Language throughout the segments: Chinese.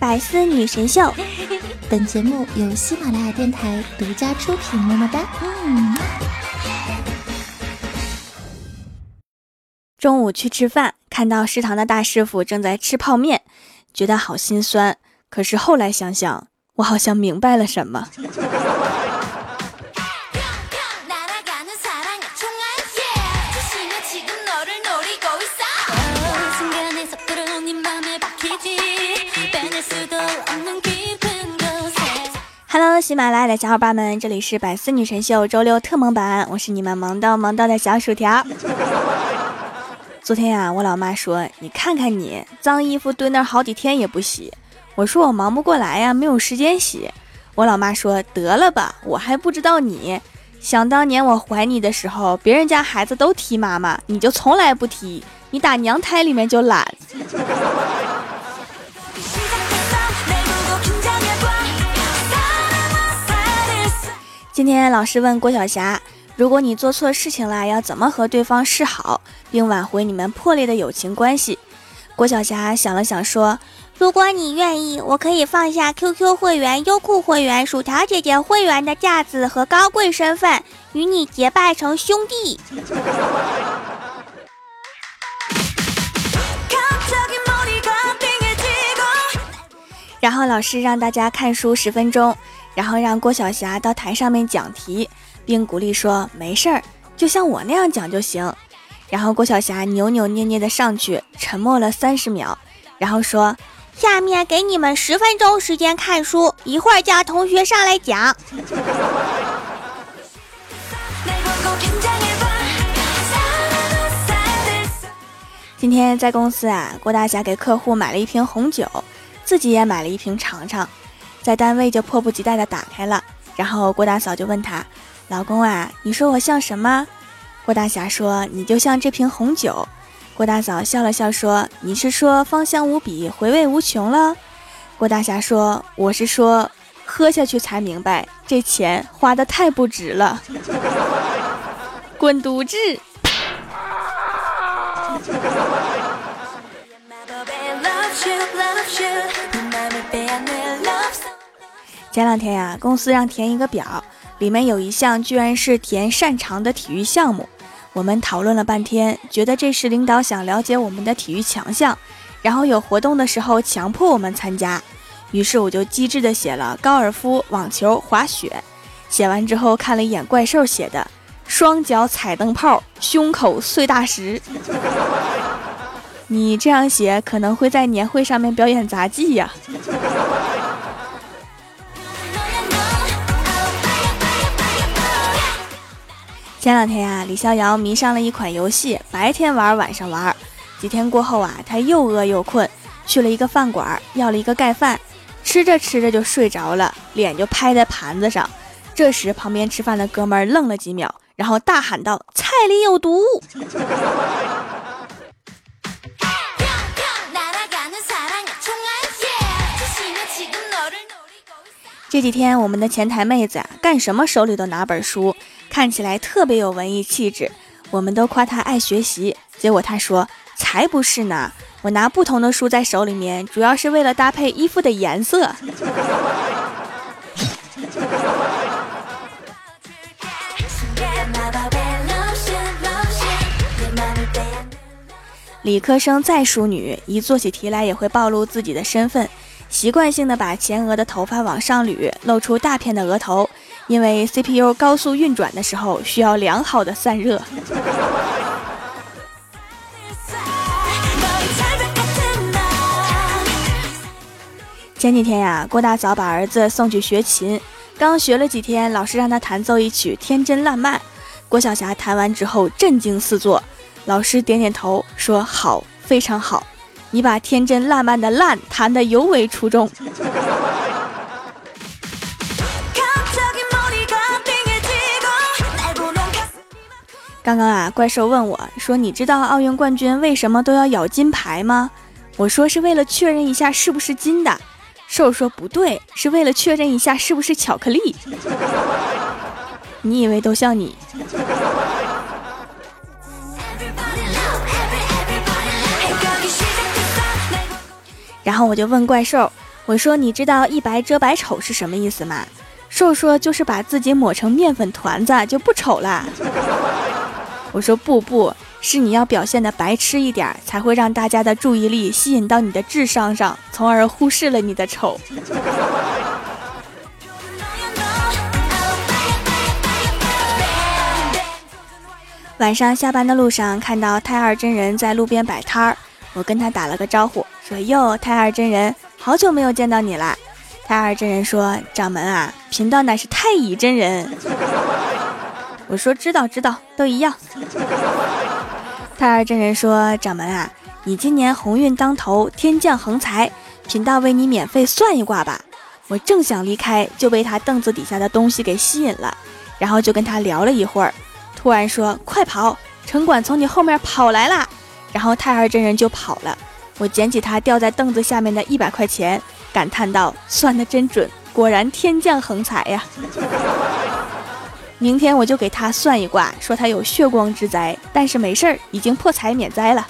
百思女神秀，本节目由喜马拉雅电台独家出品。么么哒。嗯。中午去吃饭，看到食堂的大师傅正在吃泡面，觉得好心酸。可是后来想想，我好像明白了什么。Hello，喜马拉雅的小伙伴们，这里是百思女神秀周六特萌版，我是你们萌到萌到的小薯条。昨天呀，我老妈说：“你看看你，脏衣服堆那儿好几天也不洗。”我说：“我忙不过来呀，没有时间洗。”我老妈说：“得了吧，我还不知道你。想当年我怀你的时候，别人家孩子都踢妈妈，你就从来不踢，你打娘胎里面就懒。”今天老师问郭晓霞：“如果你做错事情了，要怎么和对方示好，并挽回你们破裂的友情关系？”郭晓霞想了想说：“如果你愿意，我可以放下 QQ 会员、优酷会员、薯条姐姐会员的架子和高贵身份，与你结拜成兄弟。”然后老师让大家看书十分钟。然后让郭晓霞到台上面讲题，并鼓励说：“没事儿，就像我那样讲就行。”然后郭晓霞扭扭捏捏的上去，沉默了三十秒，然后说：“下面给你们十分钟时间看书，一会儿叫同学上来讲。”今天在公司啊，郭大侠给客户买了一瓶红酒，自己也买了一瓶尝尝。在单位就迫不及待地打开了，然后郭大嫂就问他：“老公啊，你说我像什么？”郭大侠说：“你就像这瓶红酒。”郭大嫂笑了笑说：“你是说芳香无比，回味无穷了？”郭大侠说：“我是说，喝下去才明白，这钱花的太不值了。”滚犊子！前两天呀，公司让填一个表，里面有一项居然是填擅长的体育项目。我们讨论了半天，觉得这是领导想了解我们的体育强项，然后有活动的时候强迫我们参加。于是我就机智的写了高尔夫、网球、滑雪。写完之后看了一眼怪兽写的双脚踩灯泡，胸口碎大石。你这样写可能会在年会上面表演杂技呀。前两天呀，李逍遥迷上了一款游戏，白天玩，晚上玩。几天过后啊，他又饿又困，去了一个饭馆，要了一个盖饭，吃着吃着就睡着了，脸就拍在盘子上。这时，旁边吃饭的哥们愣了几秒，然后大喊道：“菜里有毒！”这几天，我们的前台妹子啊，干什么手里都拿本书。看起来特别有文艺气质，我们都夸他爱学习。结果他说：“才不是呢，我拿不同的书在手里面，主要是为了搭配衣服的颜色。”理科生再淑女，一做起题来也会暴露自己的身份，习惯性的把前额的头发往上捋，露出大片的额头。因为 CPU 高速运转的时候需要良好的散热。前几天呀，郭大嫂把儿子送去学琴，刚学了几天，老师让他弹奏一曲《天真烂漫》。郭晓霞弹完之后震惊四座，老师点点头说：“好，非常好，你把天真烂漫的烂弹得尤为出众。”刚刚啊，怪兽问我说：“你知道奥运冠军为什么都要咬金牌吗？”我说：“是为了确认一下是不是金的。”兽说：“不对，是为了确认一下是不是巧克力。”你以为都像你？然后我就问怪兽：“我说你知道一白遮百丑是什么意思吗？瘦说就是把自己抹成面粉团子就不丑了。我说不不是你要表现的白痴一点，才会让大家的注意力吸引到你的智商上，从而忽视了你的丑。晚上下班的路上，看到太二真人在路边摆摊儿，我跟他打了个招呼，说：“哟，太二真人，好久没有见到你了。”太二真人说：“掌门啊，贫道乃是太乙真人。”我说：“知道知道，都一样。”太二真人说：“掌门啊，你今年鸿运当头，天降横财，贫道为你免费算一卦吧。”我正想离开，就被他凳子底下的东西给吸引了，然后就跟他聊了一会儿。突然说：“快跑！城管从你后面跑来啦！”然后太二真人就跑了。我捡起他掉在凳子下面的一百块钱，感叹道：“算的真准，果然天降横财呀！”明天我就给他算一卦，说他有血光之灾，但是没事儿，已经破财免灾了。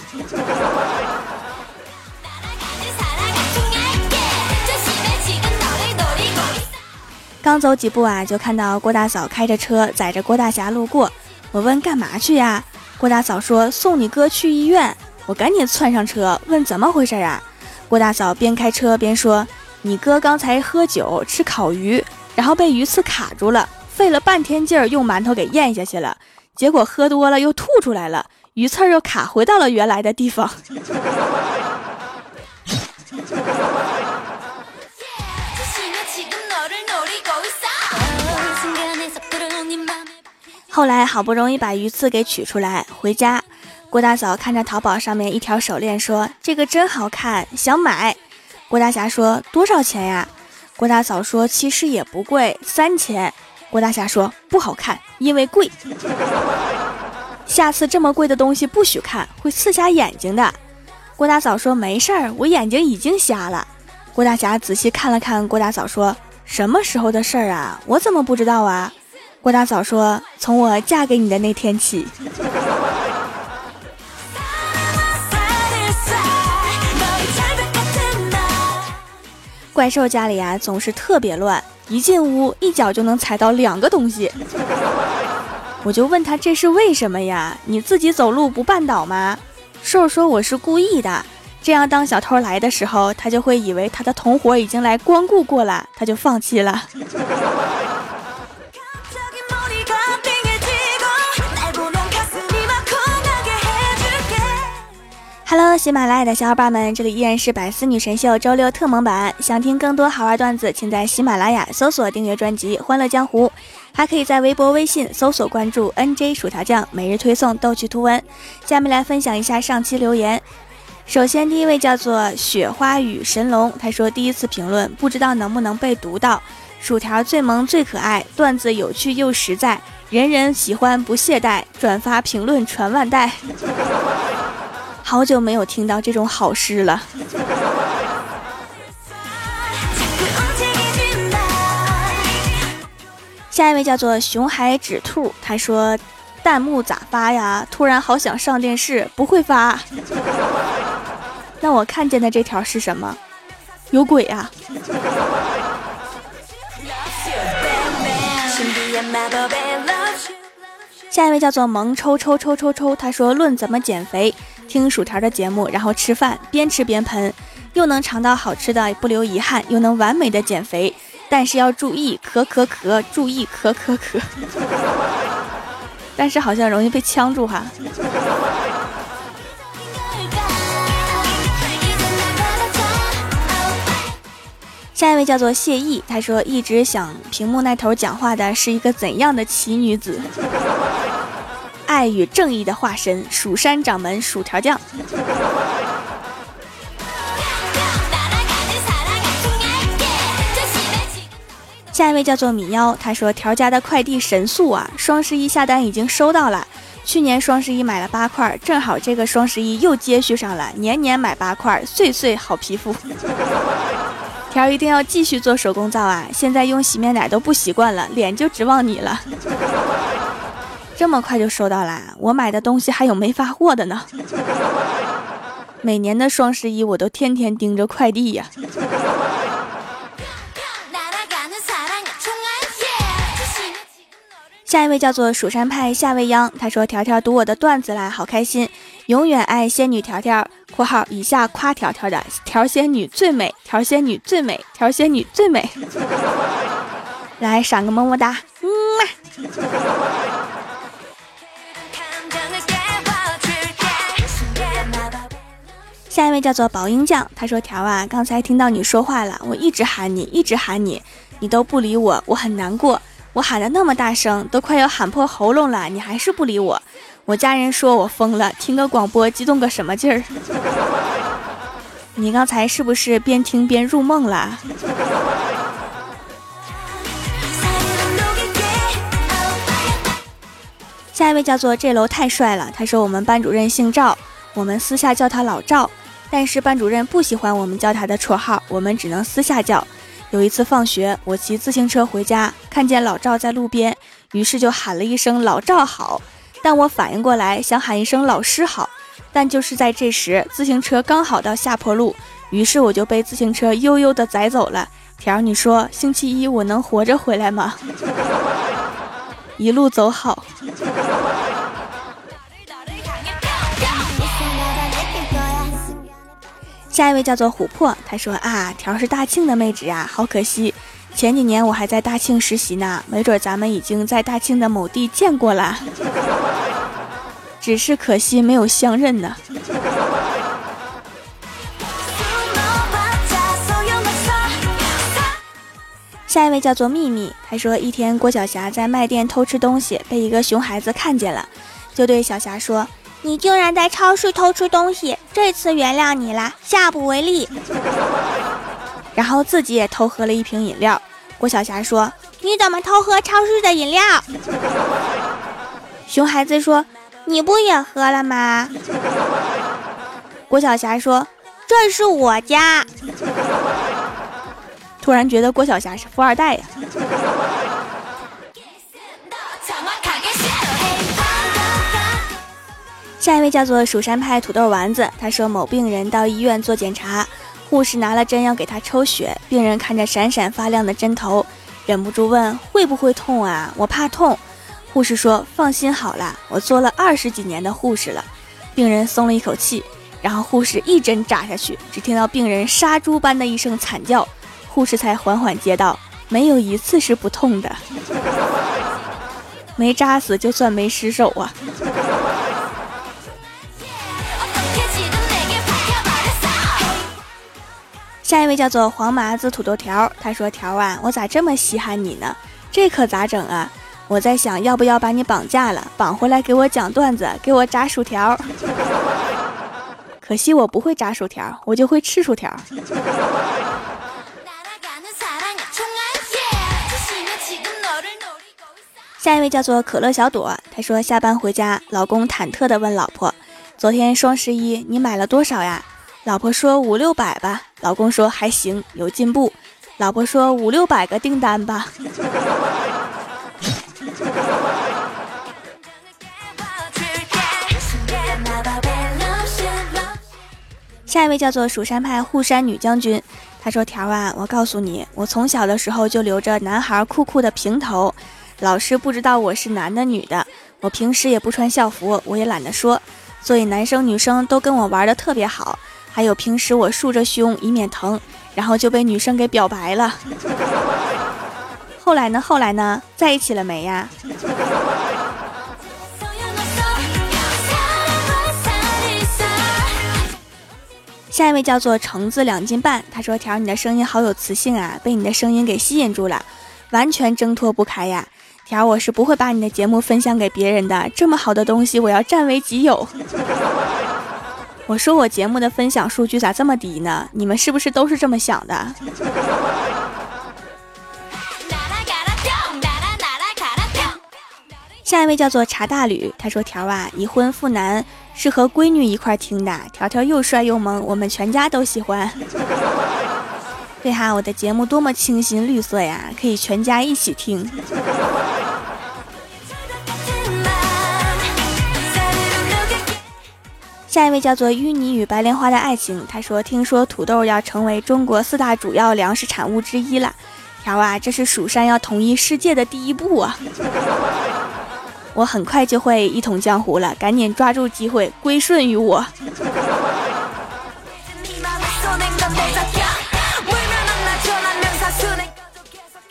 刚走几步啊，就看到郭大嫂开着车载着郭大侠路过。我问干嘛去呀？郭大嫂说送你哥去医院。我赶紧窜上车问怎么回事啊？郭大嫂边开车边说：“你哥刚才喝酒吃烤鱼，然后被鱼刺卡住了，费了半天劲儿用馒头给咽下去了，结果喝多了又吐出来了，鱼刺又卡回到了原来的地方。”后来好不容易把鱼刺给取出来，回家，郭大嫂看着淘宝上面一条手链，说：“这个真好看，想买。”郭大侠说：“多少钱呀？”郭大嫂说：“其实也不贵，三千。”郭大侠说：“不好看，因为贵。下次这么贵的东西不许看，会刺瞎眼睛的。”郭大嫂说：“没事儿，我眼睛已经瞎了。”郭大侠仔细看了看郭大嫂，说：“什么时候的事儿啊？我怎么不知道啊？”郭大嫂说：“从我嫁给你的那天起。”怪兽家里啊总是特别乱，一进屋一脚就能踩到两个东西。我就问他这是为什么呀？你自己走路不绊倒吗？兽说我是故意的，这样当小偷来的时候，他就会以为他的同伙已经来光顾过了，他就放弃了。Hello，喜马拉雅的小伙伴们，这里依然是百思女神秀周六特蒙版。想听更多好玩段子，请在喜马拉雅搜索订阅专辑《欢乐江湖》，还可以在微博、微信搜索关注 NJ 薯条酱，每日推送逗趣图文。下面来分享一下上期留言。首先，第一位叫做雪花雨神龙，他说第一次评论，不知道能不能被读到。薯条最萌最可爱，段子有趣又实在，人人喜欢不懈怠，转发评论传万代。好久没有听到这种好诗了。下一位叫做熊海纸兔，他说：“弹幕咋发呀？突然好想上电视，不会发。那我看见的这条是什么？有鬼啊！”下一位叫做萌抽抽抽抽抽，他说：“论怎么减肥。”听薯条的节目，然后吃饭，边吃边喷，又能尝到好吃的，不留遗憾，又能完美的减肥。但是要注意咳咳咳，注意咳咳咳。但是好像容易被呛住哈。下一位叫做谢意，他说一直想屏幕那头讲话的是一个怎样的奇女子？爱与正义的化身，蜀山掌门薯条酱。下一位叫做米妖，他说条家的快递神速啊，双十一下单已经收到了。去年双十一买了八块，正好这个双十一又接续上了，年年买八块，岁岁好皮肤。条一定要继续做手工皂啊，现在用洗面奶都不习惯了，脸就指望你了。这么快就收到啦！我买的东西还有没发货的呢。每年的双十一我都天天盯着快递呀。下一位叫做蜀山派夏未央，他说：“条条读我的段子啦，好开心，永远爱仙女条条。”（括号以下夸条条的条仙女最美，条仙女最美，条仙女最美。）来赏个么么哒，嗯。下一位叫做宝英酱，他说：“条啊，刚才听到你说话了，我一直喊你，一直喊你，你都不理我，我很难过。”我喊的那么大声，都快要喊破喉咙了，你还是不理我。我家人说我疯了，听个广播激动个什么劲儿？你刚才是不是边听边入梦了？下一位叫做这楼太帅了，他说我们班主任姓赵，我们私下叫他老赵，但是班主任不喜欢我们叫他的绰号，我们只能私下叫。有一次放学，我骑自行车回家，看见老赵在路边，于是就喊了一声“老赵好”。但我反应过来，想喊一声“老师好”，但就是在这时，自行车刚好到下坡路，于是我就被自行车悠悠地载走了。条，你说星期一我能活着回来吗？一路走好。下一位叫做琥珀，他说啊，条是大庆的妹纸啊，好可惜，前几年我还在大庆实习呢，没准咱们已经在大庆的某地见过了，只是可惜没有相认呢。下一位叫做秘密，他说一天郭晓霞在卖店偷吃东西，被一个熊孩子看见了，就对小霞说。你竟然在超市偷吃东西，这次原谅你了，下不为例。然后自己也偷喝了一瓶饮料。郭晓霞说：“你怎么偷喝超市的饮料？” 熊孩子说：“你不也喝了吗？” 郭晓霞说：“这是我家。”突然觉得郭晓霞是富二代呀。下一位叫做蜀山派土豆丸子，他说某病人到医院做检查，护士拿了针要给他抽血，病人看着闪闪发亮的针头，忍不住问会不会痛啊？我怕痛。护士说放心好了，我做了二十几年的护士了。病人松了一口气，然后护士一针扎下去，只听到病人杀猪般的一声惨叫，护士才缓缓接道：没有一次是不痛的，没扎死就算没失手啊。下一位叫做黄麻子土豆条，他说：“条啊，我咋这么稀罕你呢？这可咋整啊？我在想要不要把你绑架了，绑回来给我讲段子，给我炸薯条。可惜我不会炸薯条，我就会吃薯条。”下一位叫做可乐小朵，他说：“下班回家，老公忐忑地问老婆：昨天双十一你买了多少呀？”老婆说五六百吧，老公说还行，有进步。老婆说五六百个订单吧。下一位叫做蜀山派护山女将军，她说：“条啊，我告诉你，我从小的时候就留着男孩酷酷的平头，老师不知道我是男的女的，我平时也不穿校服，我也懒得说，所以男生女生都跟我玩的特别好。”还有平时我竖着胸以免疼，然后就被女生给表白了。后来呢？后来呢？在一起了没呀？下一位叫做橙子两斤半，他说：“条，你的声音好有磁性啊，被你的声音给吸引住了，完全挣脱不开呀。条，我是不会把你的节目分享给别人的，这么好的东西我要占为己有。”我说我节目的分享数据咋这么低呢？你们是不是都是这么想的？下一位叫做茶大吕，他说条啊，已婚妇男是和闺女一块听的，条条又帅又萌，我们全家都喜欢。对哈，我的节目多么清新绿色呀，可以全家一起听。下一位叫做淤泥与白莲花的爱情，他说：“听说土豆要成为中国四大主要粮食产物之一了。”条啊，这是蜀山要统一世界的第一步啊！我很快就会一统江湖了，赶紧抓住机会归顺于我。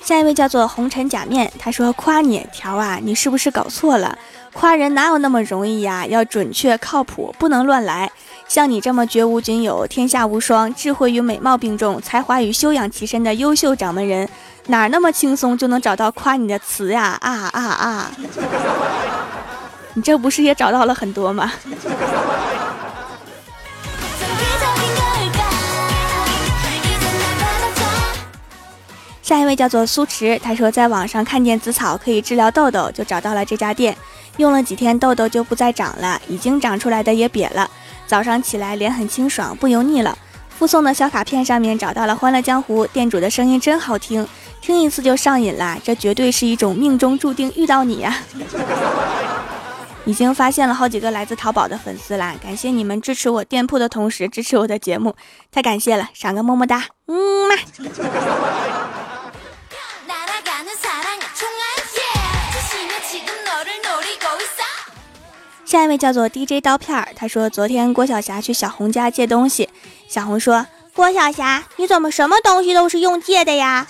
下一位叫做红尘假面，他说：“夸你条啊，你是不是搞错了？夸人哪有那么容易呀？要准确靠谱，不能乱来。像你这么绝无仅有、天下无双、智慧与美貌并重、才华与修养齐身的优秀掌门人，哪那么轻松就能找到夸你的词呀？啊啊啊！你这不是也找到了很多吗？”下一位叫做苏池，他说在网上看见紫草可以治疗痘痘，就找到了这家店，用了几天痘痘就不再长了，已经长出来的也瘪了，早上起来脸很清爽，不油腻了。附送的小卡片上面找到了《欢乐江湖》，店主的声音真好听，听一次就上瘾啦，这绝对是一种命中注定遇到你呀！已经发现了好几个来自淘宝的粉丝啦，感谢你们支持我店铺的同时支持我的节目，太感谢了，赏个么么哒，嗯嘛。下一位叫做 DJ 刀片儿，他说昨天郭晓霞去小红家借东西，小红说：“郭晓霞，你怎么什么东西都是用借的呀？”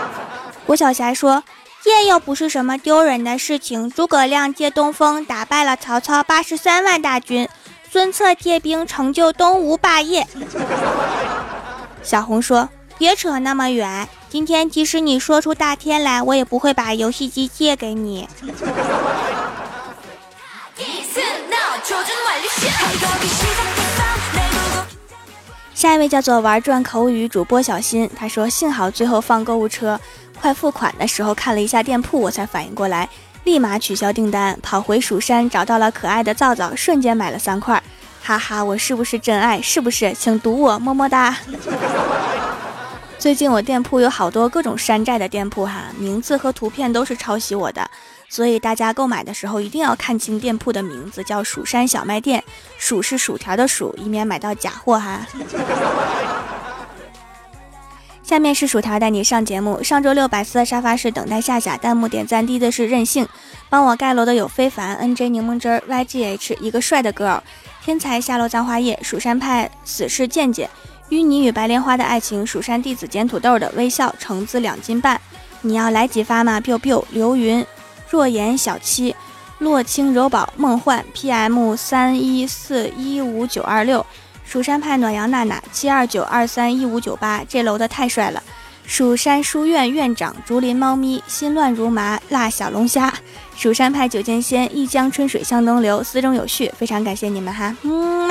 郭晓霞说：“借又不是什么丢人的事情。诸葛亮借东风打败了曹操八十三万大军，孙策借兵成就东吴霸业。”小红说：“别扯那么远，今天即使你说出大天来，我也不会把游戏机借给你。”下一位叫做玩转口语主播小新，他说：“幸好最后放购物车，快付款的时候看了一下店铺，我才反应过来，立马取消订单，跑回蜀山找到了可爱的皂皂，瞬间买了三块，哈哈，我是不是真爱？是不是？请读我，么么哒。”最近我店铺有好多各种山寨的店铺哈，名字和图片都是抄袭我的。所以大家购买的时候一定要看清店铺的名字，叫蜀山小卖店，薯是薯条的薯，以免买到假货哈。下面是薯条带你上节目。上周六百思的沙发是等待夏夏，弹幕点赞低的是任性，帮我盖楼的有非凡、NJ 柠檬汁、YGH 一个帅的 girl，天才下落葬花叶，蜀山派死士健健，淤泥与白莲花的爱情，蜀山弟子捡土豆的微笑，橙子两斤半，你要来几发吗？biu biu，刘云。若言小七，洛清柔宝梦幻 PM 三一四一五九二六，蜀山派暖阳娜娜七二九二三一五九八，这楼的太帅了。蜀山书院院长竹林猫咪心乱如麻辣小龙虾，蜀山派九剑仙一江春水向东流，思中有序，非常感谢你们哈，嗯。